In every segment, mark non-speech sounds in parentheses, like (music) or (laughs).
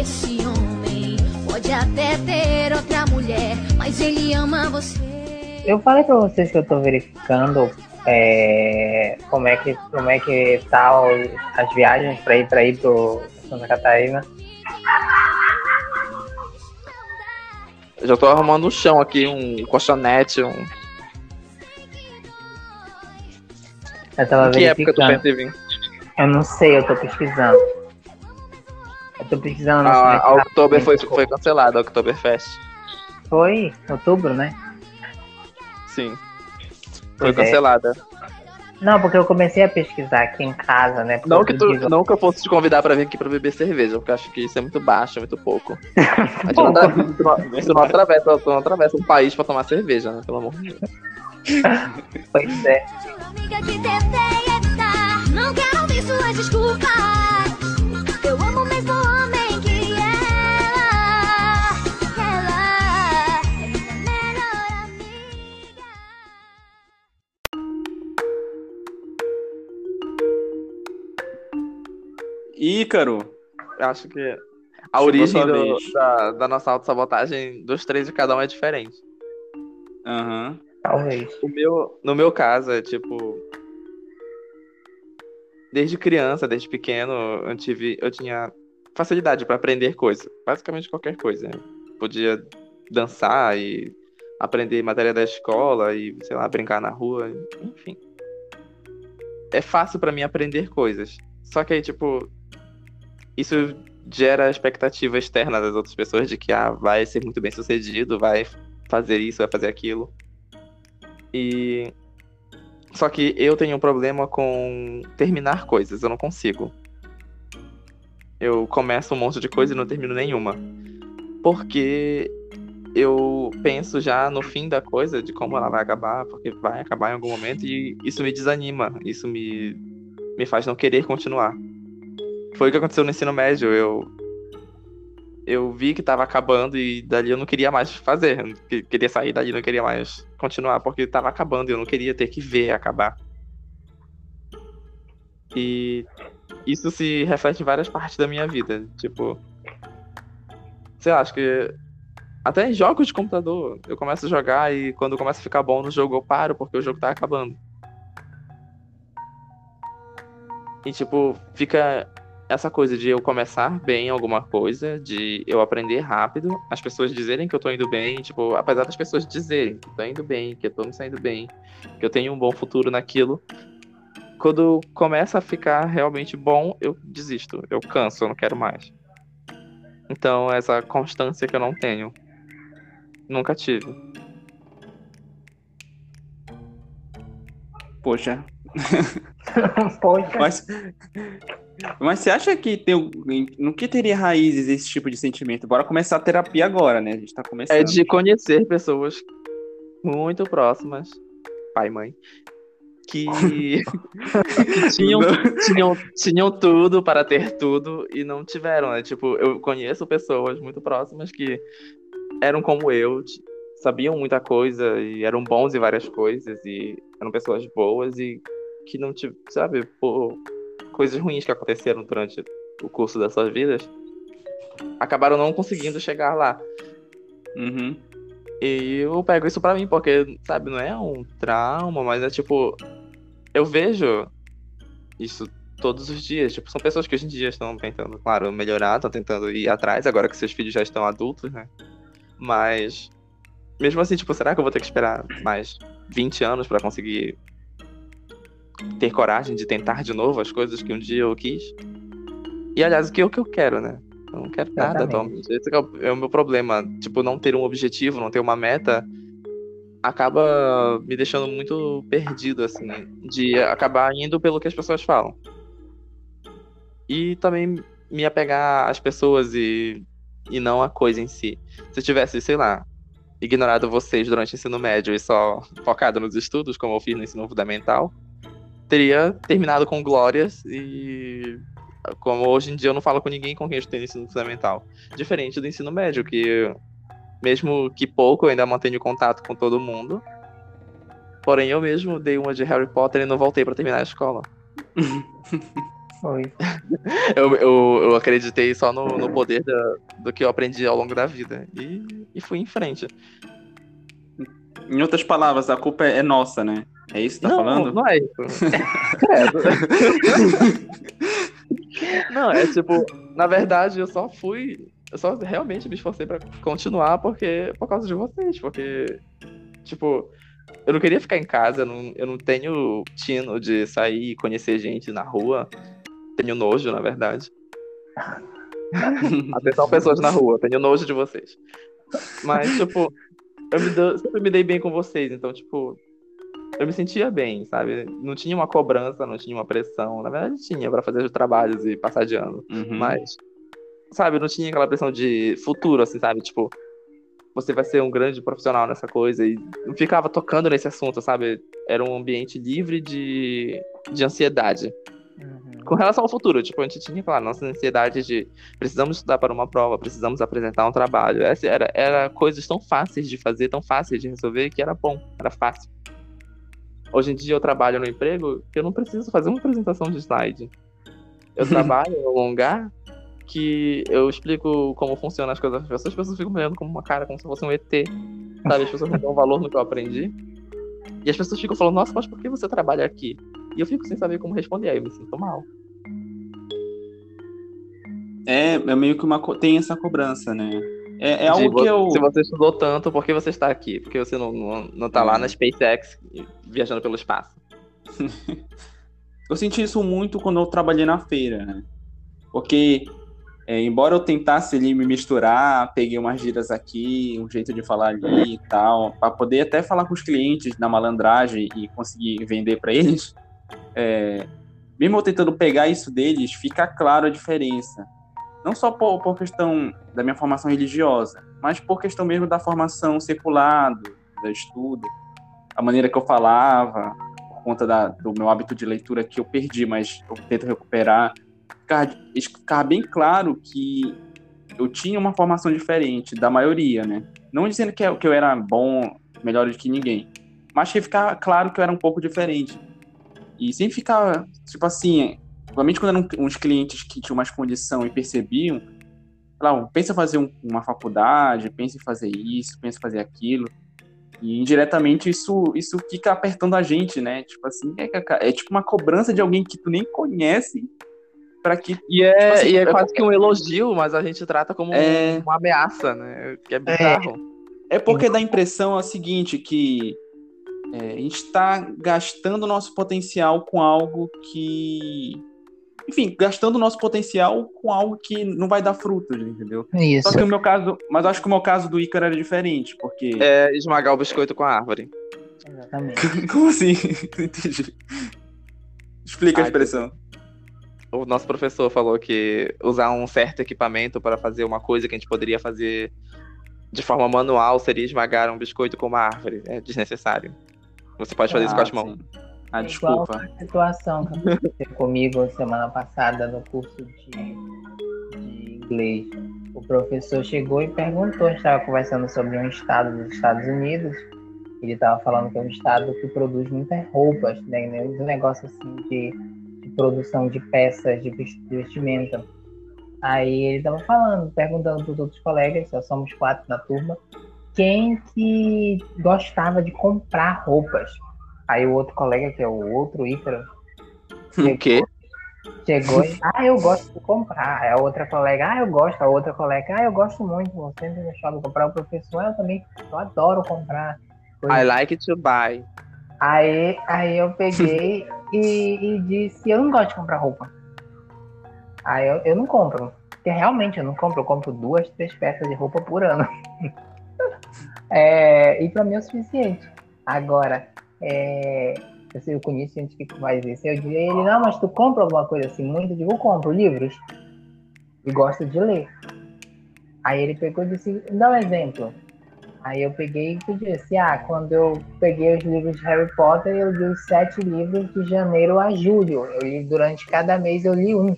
Esse homem pode até ter outra mulher, mas ele ama você. Eu falei pra vocês que eu tô verificando é, como é que como é que tá as viagens para ir para ir pro Santa Catarina. já tô arrumando um chão aqui, um colchonete, um. Eu tava que época tu verificando. pensa em vir? Eu não sei, eu tô pesquisando. Tô pesquisando. no A, site a rápido, Oktober foi, desculpa. foi cancelada, a Oktoberfest. Foi outubro, né? Sim. Foi Pois é. cancelada. Não, porque eu comecei a pesquisar aqui em casa, né? Não que, tu, não que eu fosse te convidar pra vir aqui pra beber cerveja, porque eu acho que isso é muito baixo, é muito pouco. (laughs) A gente não, dá- tu não, atravessa, tu não atravessa um país pra tomar cerveja, né? Pelo amor de Deus. Pois é. Não quero ouvir suas desculpas. Ícaro, Eu acho que a origem do- da, da nossa autossabotagem dos três de cada um é diferente. aham. Talvez. O meu, no meu caso, é tipo. Desde criança, desde pequeno, eu tive, eu tinha facilidade para aprender coisas, basicamente qualquer coisa. Podia dançar e aprender matéria da escola e, sei lá, brincar na rua, enfim. É fácil para mim aprender coisas. Só que aí, tipo, isso gera a expectativa externa das outras pessoas de que ah, vai ser muito bem sucedido, vai fazer isso, vai fazer aquilo. E só que eu tenho um problema com terminar coisas, eu não consigo. Eu começo um monte de coisa e não termino nenhuma. Porque eu penso já no fim da coisa, de como ela vai acabar, porque vai acabar em algum momento, e isso me desanima, isso me, me faz não querer continuar. Foi o que aconteceu no ensino médio. Eu, eu vi que tava acabando e dali eu não queria mais fazer. Eu que- queria sair dali, não queria mais continuar, porque tava acabando e eu não queria ter que ver acabar. E isso se reflete em várias partes da minha vida. Tipo, sei lá, acho que até em jogos de computador, eu começo a jogar e quando começa a ficar bom no jogo eu paro porque o jogo tá acabando. E tipo, fica essa coisa de eu começar bem alguma coisa, de eu aprender rápido, as pessoas dizerem que eu tô indo bem, tipo, apesar das pessoas dizerem que tô indo bem, que eu tô me saindo bem, que eu tenho um bom futuro naquilo, quando começa a ficar realmente bom, eu desisto, eu canso, eu não quero mais. Então, essa constância que eu não tenho, nunca tive. Poxa. (laughs) (laughs) Mas, mas você acha que tem. No que teria raízes esse tipo de sentimento? Bora começar a terapia agora, né? A gente tá começando. É de conhecer pessoas muito próximas, pai e mãe, que, (laughs) que tinham, tinham, tinham tudo para ter tudo e não tiveram, né? Tipo, eu conheço pessoas muito próximas que eram como eu, sabiam muita coisa e eram bons em várias coisas e eram pessoas boas e que não tive, sabe, por coisas ruins que aconteceram durante o curso das suas vidas, acabaram não conseguindo chegar lá. Uhum. E eu pego isso pra mim, porque, sabe, não é um trauma, mas é tipo. Eu vejo isso todos os dias. Tipo, são pessoas que hoje em dia estão tentando, claro, melhorar, estão tentando ir atrás, agora que seus filhos já estão adultos, né? Mas. Mesmo assim, tipo, será que eu vou ter que esperar mais 20 anos pra conseguir ter coragem de tentar de novo as coisas que um dia eu quis? E aliás, o que é o que eu quero, né? Eu não quero nada atualmente. Esse é o, é o meu problema. Tipo, não ter um objetivo, não ter uma meta, acaba me deixando muito perdido, assim, de acabar indo pelo que as pessoas falam. E também me apegar às pessoas e, e não à coisa em si. Se eu tivesse, sei lá, ignorado vocês durante o ensino médio e só focado nos estudos, como eu fiz no ensino fundamental, teria terminado com glórias e como hoje em dia eu não falo com ninguém com quem eu tenho ensino fundamental. Diferente do ensino médio, que mesmo que pouco eu ainda mantenho contato com todo mundo. Porém, eu mesmo dei uma de Harry Potter e não voltei pra terminar a escola. (laughs) Foi. Eu, eu, eu acreditei só no, no poder da- do que eu aprendi ao longo da vida. E, e fui em frente. Em outras palavras, a culpa é é nossa, né? É isso que tá não, falando? não é isso. Credo. (laughs) não, é tipo, na verdade, eu só fui. Eu só realmente me esforcei pra continuar porque, por causa de vocês. Porque, tipo, eu não queria ficar em casa, eu não, eu não tenho tino de sair e conhecer gente na rua. Tenho nojo, na verdade. (laughs) Atenção, pessoas na rua, tenho nojo de vocês. Mas, tipo, eu me sempre me dei bem com vocês, então, tipo, eu me sentia bem, sabe? Não tinha uma cobrança, não tinha uma pressão. Na verdade, tinha pra fazer os trabalhos e passar de ano. Uhum. Mas, sabe, não tinha aquela pressão de futuro, assim, sabe? Tipo, você vai ser um grande profissional nessa coisa. E não ficava tocando nesse assunto, sabe? Era um ambiente livre de, de ansiedade. Uhum. Com relação ao futuro, tipo, a gente tinha, claro, nossa ansiedade de precisamos estudar para uma prova, precisamos apresentar um trabalho. Essa era, era coisas tão fáceis de fazer, tão fáceis de resolver, que era bom, era fácil. Hoje em dia eu trabalho no emprego que eu não preciso fazer uma apresentação de slide. Eu (laughs) trabalho em um lugar que eu explico como funcionam as coisas. As pessoas, as pessoas ficam me olhando como uma cara, como se fosse um ET. Sabe? As pessoas não dão valor no que eu aprendi. E as pessoas ficam falando, nossa, mas por que você trabalha aqui? E eu fico sem saber como responder, aí eu me sinto mal. É, é meio que uma. Tem essa cobrança, né? É, é algo que eu. Se você estudou tanto, por que você está aqui? Por que você não, não, não tá lá na SpaceX viajando pelo espaço? (laughs) Eu senti isso muito quando eu trabalhei na feira, né? Porque, é, embora eu tentasse ali me misturar, peguei umas gírias aqui, um jeito de falar ali e tal, para poder até falar com os clientes na malandragem e conseguir vender para eles, é, mesmo eu tentando pegar isso deles, fica claro a diferença. Não só por, por questão da minha formação religiosa, mas por questão mesmo da formação secular, do, do estudo, a maneira que eu falava, por conta da- do meu hábito de leitura que eu perdi, mas eu tento recuperar. Ficar, ficar bem claro que eu tinha uma formação diferente da maioria, né? Não dizendo que eu, que eu era bom, melhor do que ninguém, mas que ficar claro que eu era um pouco diferente. E sem ficar, tipo assim, Principalmente quando eram uns clientes que tinham mais condição e percebiam, falavam, pensa em fazer um- uma faculdade, pensa em fazer isso, pensa em fazer aquilo. E indiretamente isso, isso fica apertando a gente, né? Tipo assim, é, é tipo uma cobrança de alguém que tu nem conhece para que. E é, assim, e é quase que um elogio, mas a gente trata como É. uma ameaça, né? Que é bizarro. É porque dá a impressão é o seguinte, que é, a gente está gastando nosso potencial com algo que. Enfim, gastando nosso potencial com algo que não vai dar frutos, entendeu? Isso. Só que o meu caso, mas acho que o meu caso do Ícaro era diferente, porque. É esmagar o biscoito com a árvore. Exatamente. (laughs) Como assim? Não entendi. Explica a Ai, expressão. O nosso professor falou que usar um certo equipamento para fazer uma coisa que a gente poderia fazer de forma manual seria esmagar um biscoito com uma árvore. É desnecessário. Você pode fazer isso com as mãos. sim. Ah, É desculpa. igual a situação que aconteceu comigo semana passada no curso de, de inglês. O professor chegou e perguntou, a gente estava conversando sobre um estado dos Estados Unidos. Ele estava falando que é um estado que produz muitas roupas, né? Um negócio assim de, de produção de peças de vestimenta. Aí ele estava falando, perguntando para os outros colegas, só somos quatro na turma, quem que gostava de comprar roupas. Aí o outro colega, que é o outro Ícaro, O quê? chegou e, ah, eu gosto de comprar. Aí a outra colega, ah, eu gosto. A outra colega, ah, eu gosto muito. Você sempre gostava de comprar. O professor, ah, eu também, eu adoro comprar. I like to buy. Aí, aí eu peguei (laughs) e, e disse, eu não gosto de comprar roupa. Aí eu, eu não compro. Porque realmente eu não compro, eu compro duas, três peças de roupa por ano. (laughs) É, e pra mim é o suficiente. Agora, é, sei, eu conheço gente que faz isso. Eu a ele, não, mas tu compra alguma coisa assim muito? Eu digo, eu compro livros. E gosto de ler. Aí ele pegou e disse, dá um exemplo. Aí eu peguei e disse, ah, quando eu peguei os livros de Harry Potter, eu li os sete livros de janeiro a julho. Eu li durante cada mês, eu li um.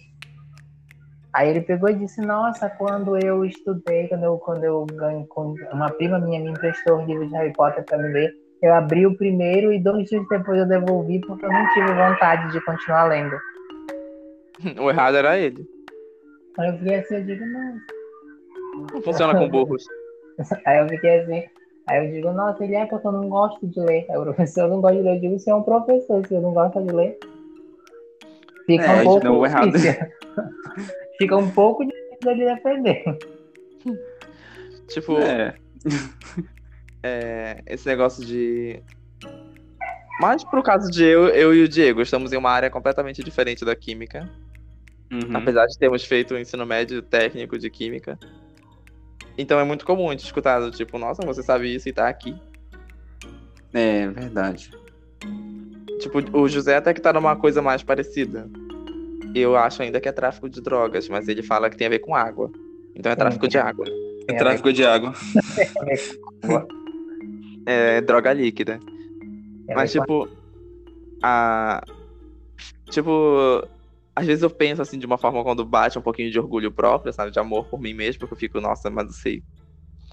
Aí ele pegou e disse, nossa, quando eu estudei, quando eu, quando eu ganhei, uma prima minha me emprestou os livros de Harry Potter para me ler, eu abri o primeiro e dois dias depois eu devolvi porque eu não tive vontade de continuar lendo. O errado era ele. Aí eu fiquei assim, eu digo, não. Não funciona com burros. (laughs) Aí eu fiquei assim, aí eu digo, nossa, ele é porque eu não gosto de ler. Aí o professor não gosta de ler. Eu digo, você é um professor, se eu não gosta de ler. Fica É, um pouco não, errado- difícil. (laughs) Fica um pouco difícil de defender. Tipo, É. é, esse negócio de. Mas pro caso de eu, eu e o Diego, estamos em uma área completamente diferente da química. Uhum. Apesar de termos feito o ensino médio técnico de química. Então é muito comum a gente escutar do tipo, nossa, você sabe isso e tá aqui. É, verdade. Tipo, o José até que tá numa coisa mais parecida. Eu acho ainda que é tráfico de drogas, mas ele fala que tem a ver com água. Então é tráfico de água. Ver Tráfico de água. (laughs) É droga líquida. a Mas, tipo, a. Tipo, às vezes eu penso assim de uma forma quando bate um pouquinho de orgulho próprio, sabe? De amor por mim mesmo, porque eu fico, nossa, mas eu sei.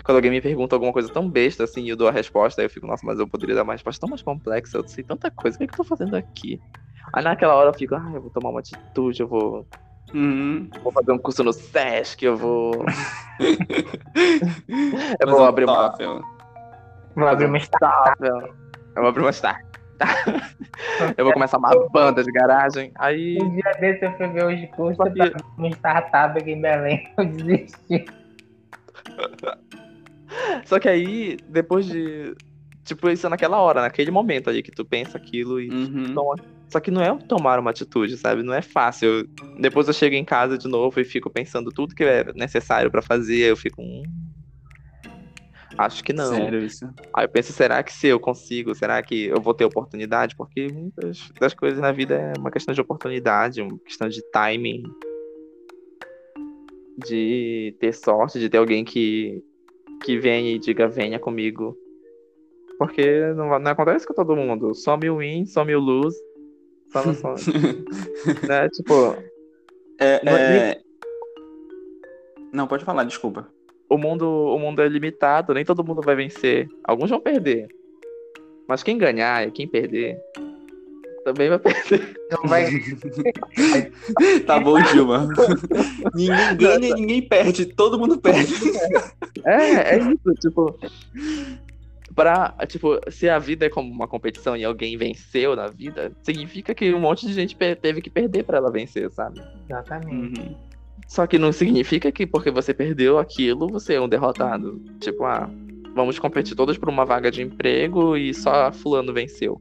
Quando alguém me pergunta alguma coisa tão besta assim e eu dou a resposta, aí eu fico, nossa, mas eu poderia dar uma resposta tão mais complexa, eu sei tanta coisa, o que, é que eu tô fazendo aqui? Aí naquela hora eu fico, ah, eu vou tomar uma atitude, eu vou, Uhum. vou fazer um curso no Sesc, eu vou. (laughs) (laughs) eu Mas vou o abrir uma. TOEFL. Vou abrir uma startup. Eu vou abrir uma start. eu vou começar uma banda de garagem. Aí. Um dia desse eu fui ver os cursos pra uma startup aqui em Belém. (laughs) Eu desisti. Só que aí, depois de. Tipo, isso é naquela hora, naquele momento ali que tu pensa aquilo e Uhum. toma. Só que não é tomar uma atitude, sabe? Não é fácil. Depois eu chego em casa de novo e fico pensando tudo que é necessário pra fazer. Eu fico. Hum, acho que não. Sério isso. Aí eu penso, será que se eu consigo? Será que eu vou ter oportunidade? Porque muitas das coisas na vida é uma questão de oportunidade, uma questão de timing. De ter sorte, de ter alguém que, que venha e diga, venha comigo. Porque não, não acontece com todo mundo. Some o win, some o lose. Some, (laughs) some, né? Tipo, É, é... Não, pode falar, desculpa. O mundo, o mundo é limitado, nem todo mundo vai vencer. Alguns vão perder. Mas quem ganhar e quem perder também vai perder. Não vai. (laughs) Tá bom, Dilma. ninguém ganha e ninguém perde. Todo mundo perde. É, é isso, tipo. Pra, tipo, se a vida é como uma competição e alguém venceu na vida, significa que um monte de gente teve que perder pra ela vencer, sabe? Exatamente. Uhum. Só que não significa que porque você perdeu aquilo, você é um derrotado. Tipo, ah, vamos competir todos por uma vaga de emprego e só fulano venceu.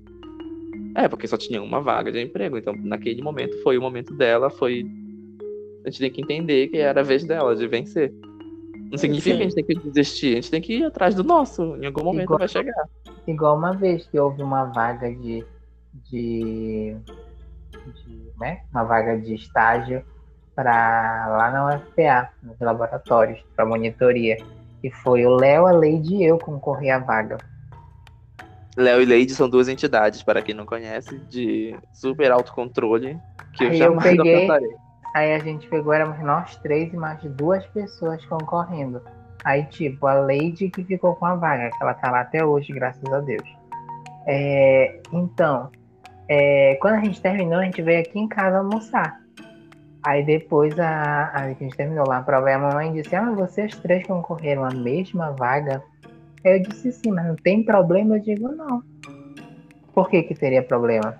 É, porque só tinha uma vaga de emprego, então naquele momento foi o momento dela, foi. A gente tem que entender que era a vez dela de vencer. Não significa que a gente tem que desistir, a gente tem que ir atrás do nosso. Em algum momento Igual- vai chegar. Igual uma vez que houve uma vaga de. de, de né? Uma vaga de estágio para lá na UFPA, nos laboratórios, para monitoria. E foi o Léo, a Leide e eu concorrer à vaga. Léo e Leide são duas entidades, para quem não conhece, de super autocontrole, que eu Aí eu jamais peguei- alcançarei. Aí a gente pegou, éramos nós três e mais duas pessoas concorrendo. Aí, tipo, a Lady que ficou com a vaga, que ela tá lá até hoje, graças a Deus. É, então, é, quando a gente terminou, a gente veio aqui em casa almoçar. Aí depois a, a gente terminou lá a prova e a mamãe disse, ah, vocês três concorreram à mesma vaga? Aí eu disse sim, mas não tem problema? Eu digo, não. Por que que teria problema?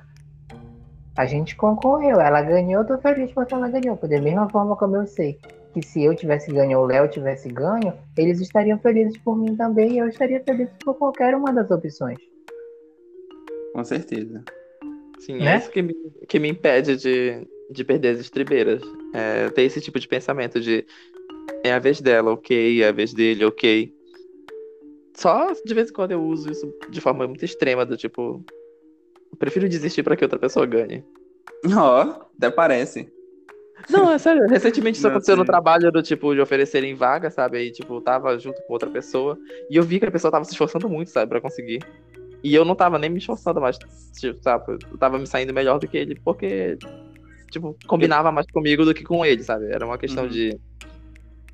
A gente concorreu, ela ganhou, eu tô feliz porque ela ganhou. Porque da mesma forma como eu sei que se eu tivesse ganho ou o Léo tivesse ganho, eles estariam felizes por mim também e eu estaria feliz por qualquer uma das opções. Com certeza. Sim, Né? é isso que me, que me impede de, de perder as estribeiras. É, ter esse tipo de pensamento de é a vez dela, ok, é a vez dele, ok. Só de vez em quando eu uso isso de forma muito extrema, do tipo. Prefiro desistir para que outra pessoa ganhe. Ó, (laughs) até parece. Não, é sério. Recentemente isso Não, aconteceu no trabalho do tipo de oferecerem vaga, sabe? Aí, tipo, eu tava junto com outra pessoa e eu vi que a pessoa tava se esforçando muito, sabe, pra conseguir. E eu não tava nem me esforçando mais, tipo, sabe? Eu tava me saindo melhor do que ele, porque, tipo, combinava mais comigo do que com ele, sabe? Era uma questão Uhum. de.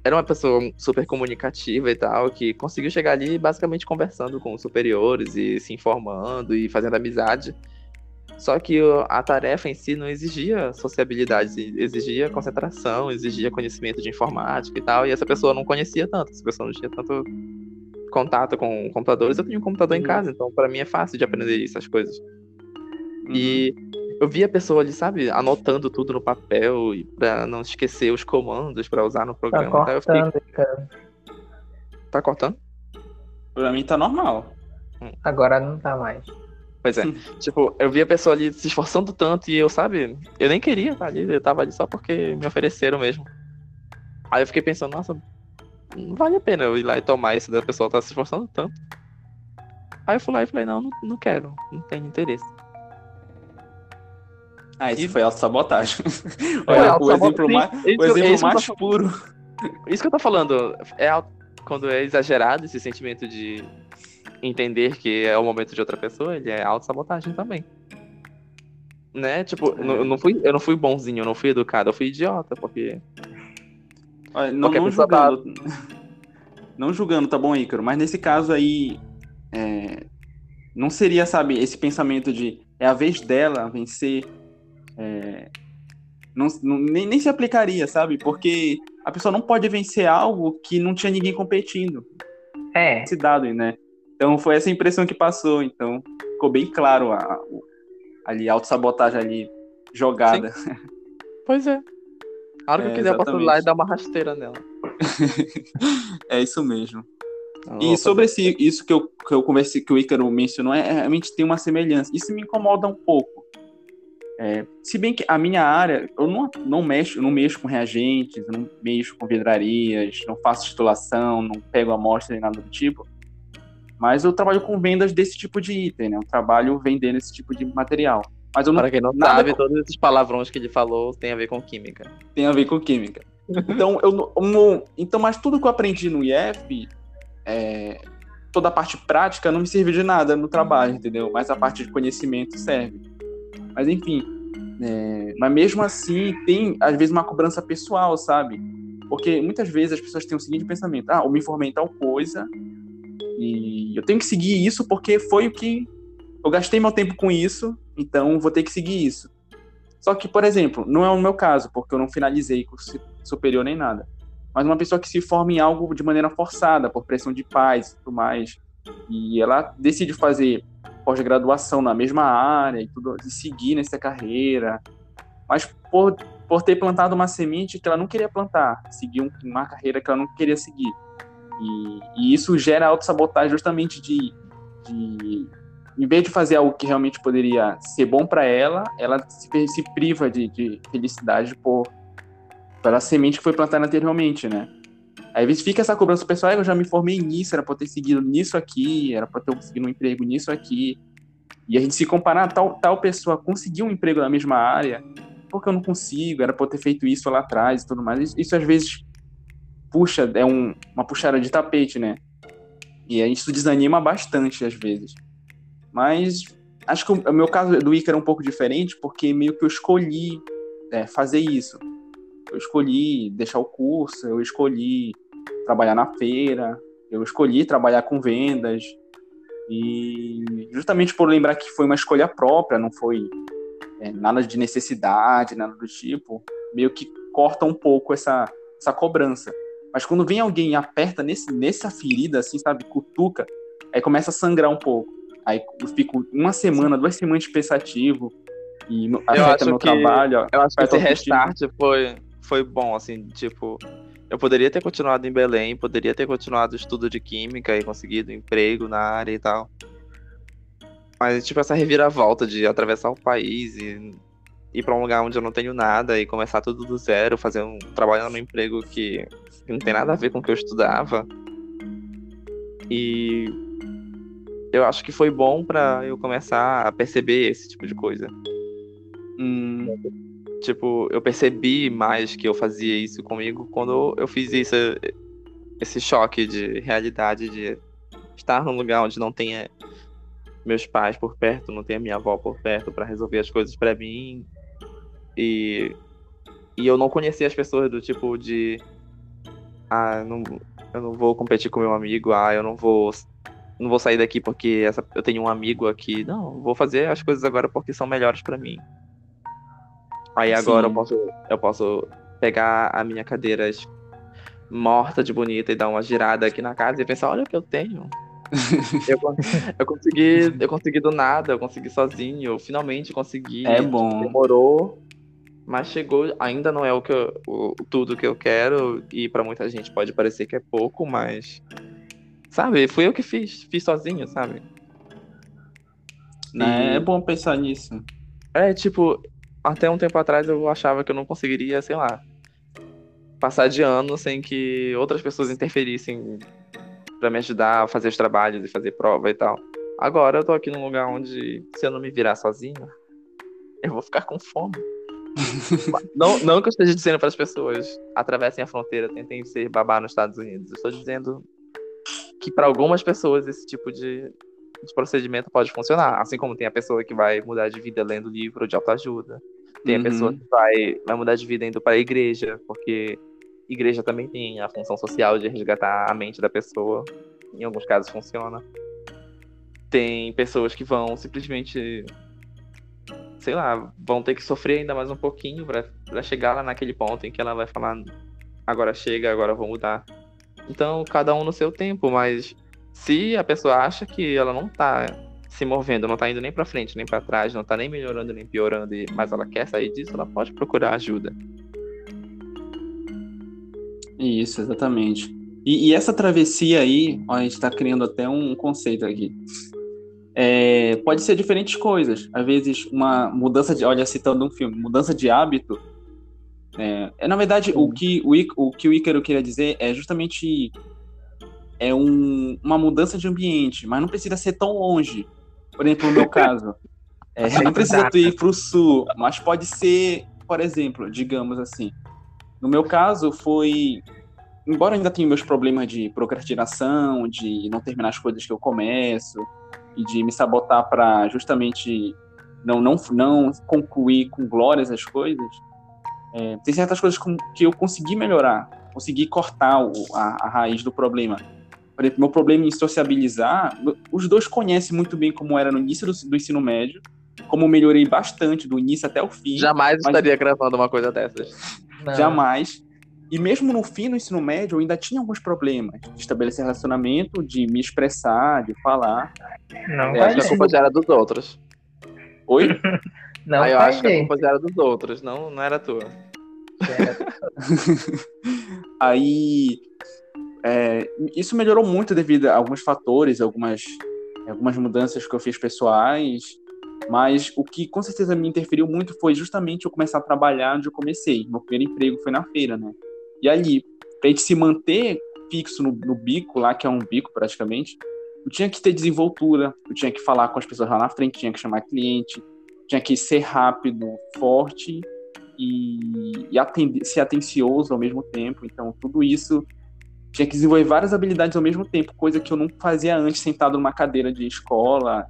Era uma pessoa super comunicativa e tal, que conseguiu chegar ali basicamente conversando com os superiores e se informando e fazendo amizade. Só que a tarefa em si não exigia sociabilidade, exigia concentração, exigia conhecimento de informática e tal, e essa pessoa não conhecia tanto, essa pessoa não tinha tanto contato com computadores. Eu tenho um computador em Uhum. casa, então para mim é fácil de aprender essas coisas. Uhum. E eu vi a pessoa ali, sabe, anotando tudo no papel e para não esquecer os comandos para usar no Tá programa. tal. Eu fiquei, cortando, cara. tá cortando? Pra mim tá normal. Agora não tá mais. Pois é. (laughs) tipo, eu vi a pessoa ali se esforçando tanto e eu, sabe, eu nem queria estar ali, eu tava ali só porque me ofereceram mesmo. Aí eu fiquei pensando, nossa, não vale a pena eu ir lá e tomar isso da pessoa tá se esforçando tanto. Aí eu fui lá e falei, não, não, não quero, não tenho interesse. Ah, isso E- foi autossabotagem. Foi (laughs) Olha, o autossabotagem. exemplo mais, o é exemplo mais puro. Isso que eu tô falando, é quando é exagerado esse sentimento de entender que é o momento de outra pessoa, ele é autossabotagem também. Né? Tipo, eu não- eu não fui, eu não fui bonzinho, eu não fui educado, eu fui idiota, porque Olha, não, Qualquer não tá- julgando. (laughs) Não julgando, tá bom, Ícaro? Mas nesse caso aí, é, não seria, sabe, esse pensamento de é a vez dela vencer. É, não, não- nem, nem se aplicaria, sabe? Porque a pessoa não pode vencer algo que não tinha ninguém competindo. É, Esse dado, né? Então foi essa impressão que passou. Então ficou bem claro a, o- ali, a autossabotagem ali jogada. (laughs) Pois é. A hora que É, eu quiser, eu posso ir lá e exatamente. dar uma rasteira nela. (laughs) é isso mesmo. Não E sobre esse, isso que eu, que eu conversei, que o Ícaro mencionou, é, realmente tem uma semelhança. Isso me incomoda um pouco. É, se bem que a minha área, eu não, não mexo, não mexo com reagentes, não mexo com vidrarias, não faço titulação, não pego amostra nem nada do tipo. Mas eu trabalho com vendas desse tipo de item, né? Eu trabalho vendendo esse tipo de material. Mas eu não Para quem não nada sabe, com- todos esses palavrões que ele falou tem a ver com química. tem a ver com química. Então, eu não, eu não- então, mas tudo que eu aprendi no IF, é, toda a parte prática não me serviu de nada no trabalho, entendeu? Mas a parte de conhecimento serve. Mas enfim, é, mas mesmo assim tem às vezes uma cobrança pessoal, sabe? Porque muitas vezes as pessoas têm o seguinte pensamento: ah, eu me informei em tal coisa e eu tenho que seguir isso porque foi o que eu gastei meu tempo com isso, então vou ter que seguir isso. Só que, por exemplo, não é o meu caso, porque eu não finalizei curso superior nem nada. Mas uma pessoa que se forma em algo de maneira forçada, por pressão de pais e tudo mais, e ela decide fazer pós-graduação na mesma área e tudo, e seguir nessa carreira, mas por, por ter plantado uma semente que ela não queria plantar, seguir um- uma carreira que ela não queria seguir. E, e isso gera autossabotagem justamente de, de em vez de fazer algo que realmente poderia ser bom para ela, ela se, se priva de, de felicidade por pela semente que foi plantada anteriormente, né? Às vezes fica essa cobrança pessoal, "Ah, eu já me formei nisso, era para ter seguido nisso aqui, era para ter conseguido um emprego nisso aqui. E a gente se comparar, tal, tal pessoa conseguiu um emprego na mesma área, porque eu não consigo, era para ter feito isso lá atrás e tudo mais. Isso, isso às vezes puxa, é um, uma puxada de tapete, né? E isso desanima bastante às vezes. Mas acho que o, o meu caso do Ica era um pouco diferente, porque meio que eu escolhi é, fazer isso. Eu escolhi deixar o curso, eu escolhi trabalhar na feira, eu escolhi trabalhar com vendas. E justamente por lembrar que foi uma escolha própria, não foi é, nada de necessidade, nada do tipo, meio que corta um pouco essa, essa cobrança. Mas quando vem alguém e aperta nesse, nessa ferida, assim, sabe, cutuca, aí começa a sangrar um pouco. Aí eu fico uma semana, duas semanas pensativo e no, afeta acho meu que- trabalho. Eu acho que esse restart foi, foi bom, assim, tipo, eu poderia ter continuado em Belém, poderia ter continuado o estudo de química e conseguido emprego na área e tal. Mas, tipo, essa reviravolta de atravessar o país e ir pra um lugar onde eu não tenho nada e começar tudo do zero, fazer um trabalhando num emprego que, que não tem nada a ver com o que eu estudava. E eu acho que foi bom pra eu começar a perceber esse tipo de coisa. Hum, Tipo, eu percebi mais que eu fazia isso comigo quando eu fiz isso, esse choque de realidade de estar num lugar onde não tenha meus pais por perto, não tenha minha avó por perto pra resolver as coisas pra mim. E, e eu não conhecia as pessoas do tipo de ah, não, eu não vou competir com meu amigo, ah, eu não vou não vou sair daqui porque essa, eu tenho um amigo aqui. Não, vou fazer as coisas agora porque são melhores pra mim. Aí agora eu posso, eu posso pegar a minha cadeira morta de bonita e dar uma girada aqui na casa e pensar, olha o que eu tenho. (laughs) eu, eu consegui, eu consegui do nada, eu consegui sozinho, eu finalmente consegui. É bom. Demorou, mas chegou, ainda não é o que eu- o, tudo que eu quero e pra muita gente pode parecer que é pouco, mas sabe, fui eu que fiz, fiz sozinho, sabe? Né? E- É bom pensar nisso. É, tipo, até um tempo atrás eu achava que eu não conseguiria, sei lá, passar de ano sem que outras pessoas interferissem pra me ajudar a fazer os trabalhos e fazer prova e tal. Agora eu tô aqui num lugar onde, se eu não me virar sozinho, eu vou ficar com fome. (laughs) não, não que eu esteja dizendo para as pessoas atravessem a fronteira, tentem ser babá nos Estados Unidos. Eu estou dizendo que para algumas pessoas esse tipo de, de procedimento pode funcionar. Assim como tem a pessoa que vai mudar de vida lendo livro de autoajuda. Tem a Uhum. pessoa que vai, vai mudar de vida indo para a igreja, porque igreja também tem a função social de resgatar a mente da pessoa. Em alguns casos funciona. Tem pessoas que vão simplesmente, sei lá, vão ter que sofrer ainda mais um pouquinho pra chegar lá naquele ponto em que ela vai falar: agora chega, agora vou mudar. Então, cada um no seu tempo, mas se a pessoa acha que ela não tá se movendo, não tá indo nem pra frente, nem pra trás, não tá nem melhorando, nem piorando, mas ela quer sair disso, ela pode procurar ajuda. Isso, exatamente. E, e essa travessia aí, ó, a gente está criando até um conceito aqui. É, pode ser diferentes coisas. Às vezes, uma mudança de. Olha, citando um filme, mudança de hábito. É, é, na verdade, o que o, o que o Ícaro queria dizer é justamente. É um, uma mudança de ambiente, mas não precisa ser tão longe. Por exemplo, no meu caso. (laughs) é, não precisa tu ir para o sul, mas pode ser, por exemplo, digamos assim. No meu caso, foi. Embora eu ainda tenha meus problemas de procrastinação, de não terminar as coisas que eu começo, e de me sabotar para justamente não, não, não concluir com glórias as coisas, é, tem certas coisas com- que eu consegui melhorar, consegui cortar o- a, a raiz do problema. Por exemplo, meu problema em sociabilizar, os dois conhecem muito bem como era no início do, do ensino médio, como eu melhorei bastante do início até o fim. Jamais Mas- estaria gravando uma coisa dessas. Não. Jamais. E mesmo no fim do ensino médio, eu ainda tinha alguns problemas de estabelecer relacionamento, de me expressar, de falar. Não Eu vai acho que a culpa já era dos outros. Oi? (laughs) Não Aí eu acho que a culpa já era dos outros, não, não era tua. (laughs) Aí. É, isso melhorou muito devido a alguns fatores, algumas, algumas mudanças que eu fiz pessoais. Mas o que com certeza me interferiu muito foi justamente eu começar a trabalhar onde eu comecei. Meu primeiro emprego foi na feira, né? E ali, pra gente se manter fixo no, no bico, lá que é um bico praticamente, eu tinha que ter desenvoltura, eu tinha que falar com as pessoas lá na frente, tinha que chamar cliente, tinha que ser rápido, forte e, e atender, ser atencioso ao mesmo tempo. Então, tudo isso tinha que desenvolver várias habilidades ao mesmo tempo, coisa que eu não fazia antes sentado numa cadeira de escola,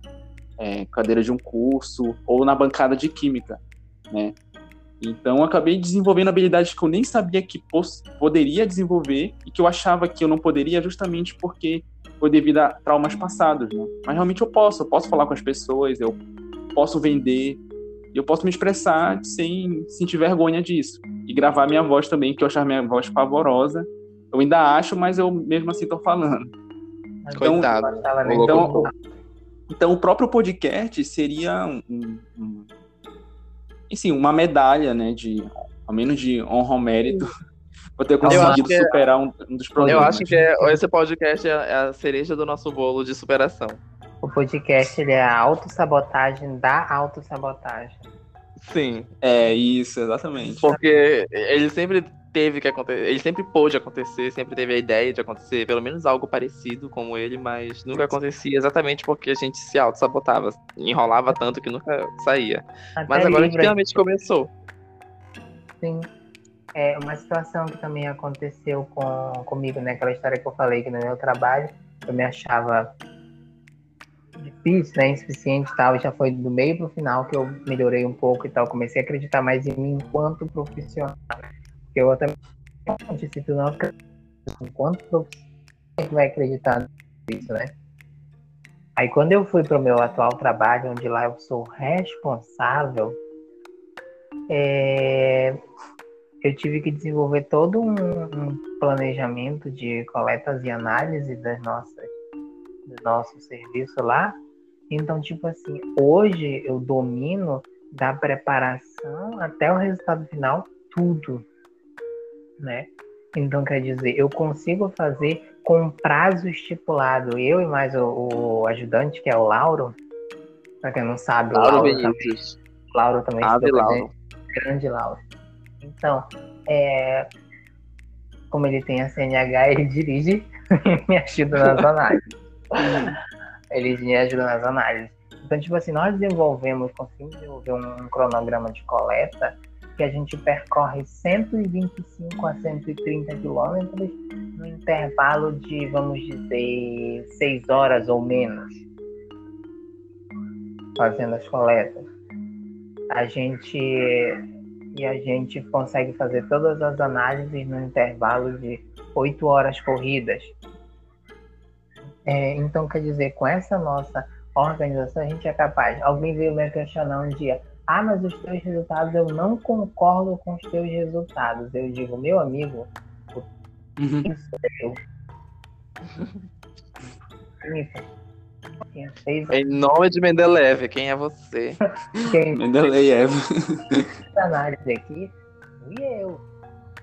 é, cadeira de um curso ou na bancada de química, né? Então, eu acabei desenvolvendo habilidades que eu nem sabia que poderia desenvolver e que eu achava que eu não poderia justamente porque foi devido a traumas passados, né? Mas realmente eu posso, eu posso falar com as pessoas, eu posso vender, eu posso me expressar sem sentir vergonha disso. E gravar minha voz também, que eu achava minha voz pavorosa. Eu ainda acho, mas eu mesmo assim tô falando. Coitado. Não gostava nem Então, Então, o próprio podcast seria um, um- enfim, uma medalha, né, de, ao menos de honra ao mérito, (laughs) por ter conseguido que é- superar um, um dos Eu problemas. acho que é- esse podcast é é a cereja do nosso bolo de superação. O podcast ele é a autossabotagem da autossabotagem. Sim, É, isso, exatamente. porque ele sempre teve que acontecer, ele sempre pôde acontecer, sempre teve a ideia de acontecer pelo menos algo parecido como ele, mas nunca acontecia exatamente porque a gente se auto-sabotava, enrolava tanto que nunca saía. Até Mas agora livro, finalmente começou. Sim. É uma situação que também aconteceu com, comigo, né? Aquela história que eu falei que no meu trabalho eu me achava difícil, né? Insuficiente e tal. E já foi do meio pro final que eu melhorei um pouco e tal. Comecei a acreditar mais em mim enquanto profissional. Porque eu até disse, tu não enquanto profissional, vai acreditar nisso, né? Aí quando eu fui para o meu atual trabalho, onde lá eu sou responsável, é, eu tive que desenvolver todo um, um, planejamento de coletas e análise das nossas, do nosso serviço lá. Então, tipo assim, hoje eu domino da preparação até o resultado final tudo, né? Então, quer dizer, eu consigo fazer com prazo estipulado. Eu e mais o, o ajudante, que é o Lauro, para quem não sabe, Lauro, Lauro Vinícius. também, Lauro também Ave Lauro. grande Lauro. Então, é, como ele tem a CNH, (laughs) ele dirige e me ajuda nas (laughs) análises. ele me ajuda nas análises. Então, tipo assim, nós desenvolvemos, conseguimos desenvolver um cronograma de coleta que a gente percorre 125 a 130 quilômetros no intervalo de, vamos dizer, 6 horas ou menos, fazendo as coletas. A gente e a gente consegue fazer todas as análises no intervalo de 8 horas corridas. É, então, quer dizer, com essa nossa organização, a gente é capaz. Alguém veio me questionar um dia: ah, mas os teus resultados, eu não concordo com os teus resultados. Eu digo, meu amigo, Uhum. isso é eu. Anitta, Quem fez Em nome de Mendeleev, quem é você? quem (laughs) Mendeleev. fez a análise aqui fui eu.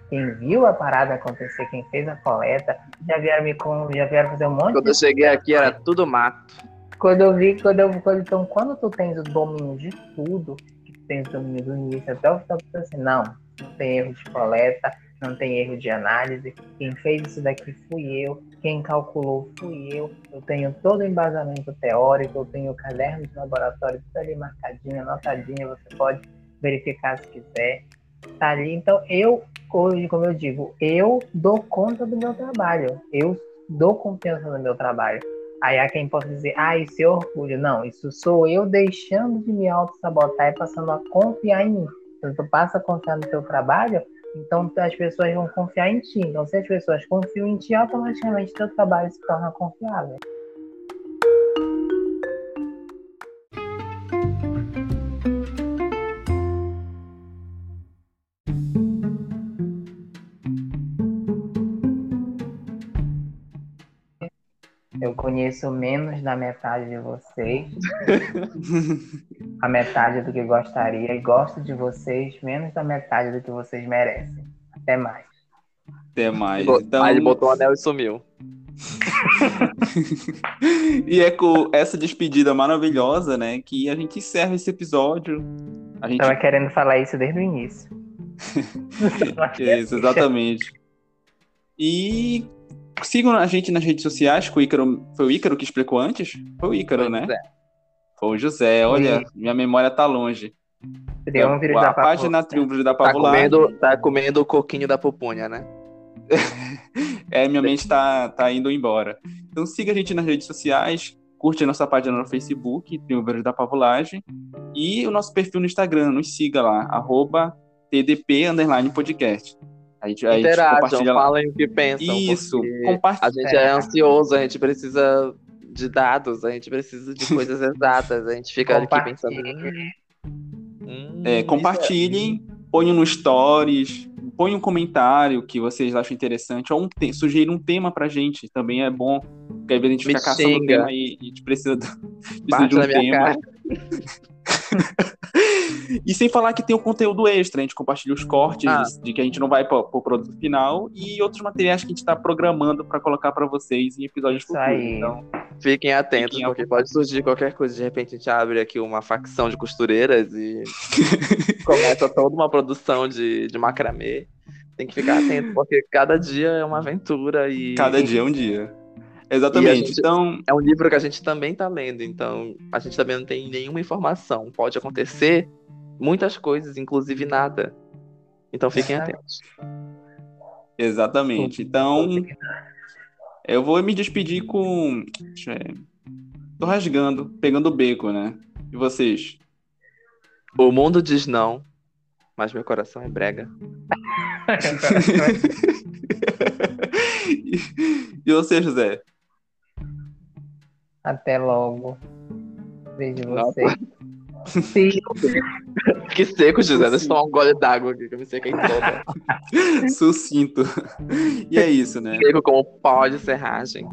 Quem viu a parada acontecer, quem fez a coleta, já vieram me com, já vieram fazer um monte Quando de eu cheguei aqui era tudo mato. Quando eu vi, quando eu, quando, então, quando tu tens o domínio de tudo, que tu tens o domínio do início até o final, tu assim, não, não tem erro de coleta, não tem erro de análise, quem fez isso daqui fui eu, quem calculou fui eu, eu tenho todo o embasamento teórico, eu tenho o caderno de laboratório, tudo ali marcadinho, anotadinho, você pode verificar se quiser, tá ali. Então, eu, hoje, como eu digo, eu dou conta do meu trabalho, eu dou confiança no meu trabalho. Aí há quem possa dizer, ah, isso é orgulho. Não, isso sou eu deixando de me auto-sabotar e passando a confiar em mim. Quando tu passa a confiar no teu trabalho, então as pessoas vão confiar em ti. Então, se as pessoas confiam em ti, automaticamente teu trabalho se torna confiável. Conheço menos da metade de vocês, (laughs) a metade do que gostaria, e gosto de vocês menos da metade do que vocês merecem. Até mais. Até mais. Então, Aí ele botou o anel e sumiu. (laughs) e é com essa despedida maravilhosa, né, que a gente encerra esse episódio. A gente Tava querendo falar isso desde o início. (laughs) Isso, exatamente. E sigam a gente nas redes sociais, que o Ícaro. Foi o Ícaro que explicou antes? Foi o Ícaro, né? Pois é. Foi o José. Olha, minha memória tá longe. Triunviro a da página Papuça. Triunviro da Tá Pavulagem. comendo, tá comendo o coquinho da pupunha, né? (laughs) É, minha mente tá, tá indo embora. Então siga a gente nas redes sociais, curte a nossa página no Facebook, Triunviro da Pavulagem, e o nosso perfil no Instagram, nos siga lá, arroba TDP underline podcast. A gente, a gente Interajam, compartilha lá. falem o que pensam. Isso, compartilha. A gente é ansioso, a gente precisa de dados, a gente precisa de coisas (laughs) exatas, a gente fica aqui pensando. Hum, É, isso compartilhem, ponham no stories, ponham um comentário que vocês acham interessante, ou um te- sugira um tema pra gente, também é bom, porque às vezes a gente Me fica caçando tema e, a gente precisa, do- (laughs) precisa de um tema. (laughs) (laughs) E sem falar que tem o conteúdo extra, a gente compartilha os cortes Ah. de, que a gente não vai para o produto final e outros materiais que a gente está programando para colocar para vocês em episódios Isso futuros. aí. Então, Fiquem atentos, Fiquem porque pode surgir qualquer coisa. De repente a gente abre aqui uma facção de costureiras e (laughs) começa toda uma produção de, de macramê. Tem que ficar atento, porque cada dia é uma aventura e cada dia é um dia. Exatamente. gente- Então, é um livro que a gente também tá lendo, então a gente também não tem nenhuma informação. Pode acontecer muitas coisas, inclusive nada. Então fiquem atentos. exatamente. Então, eu vou me despedir com. Deixa eu ver. Tô rasgando, pegando o beco, né? E vocês? O mundo diz não, mas meu coração é brega. (laughs) (laughs) e você, José? Até logo. Vejo você. Sim. (laughs) Que seco, José. Deixa eu tomar um gole d'água aqui, que eu me sequei toda. (laughs) Sucinto. E é isso, né? Seco como pó de serragem.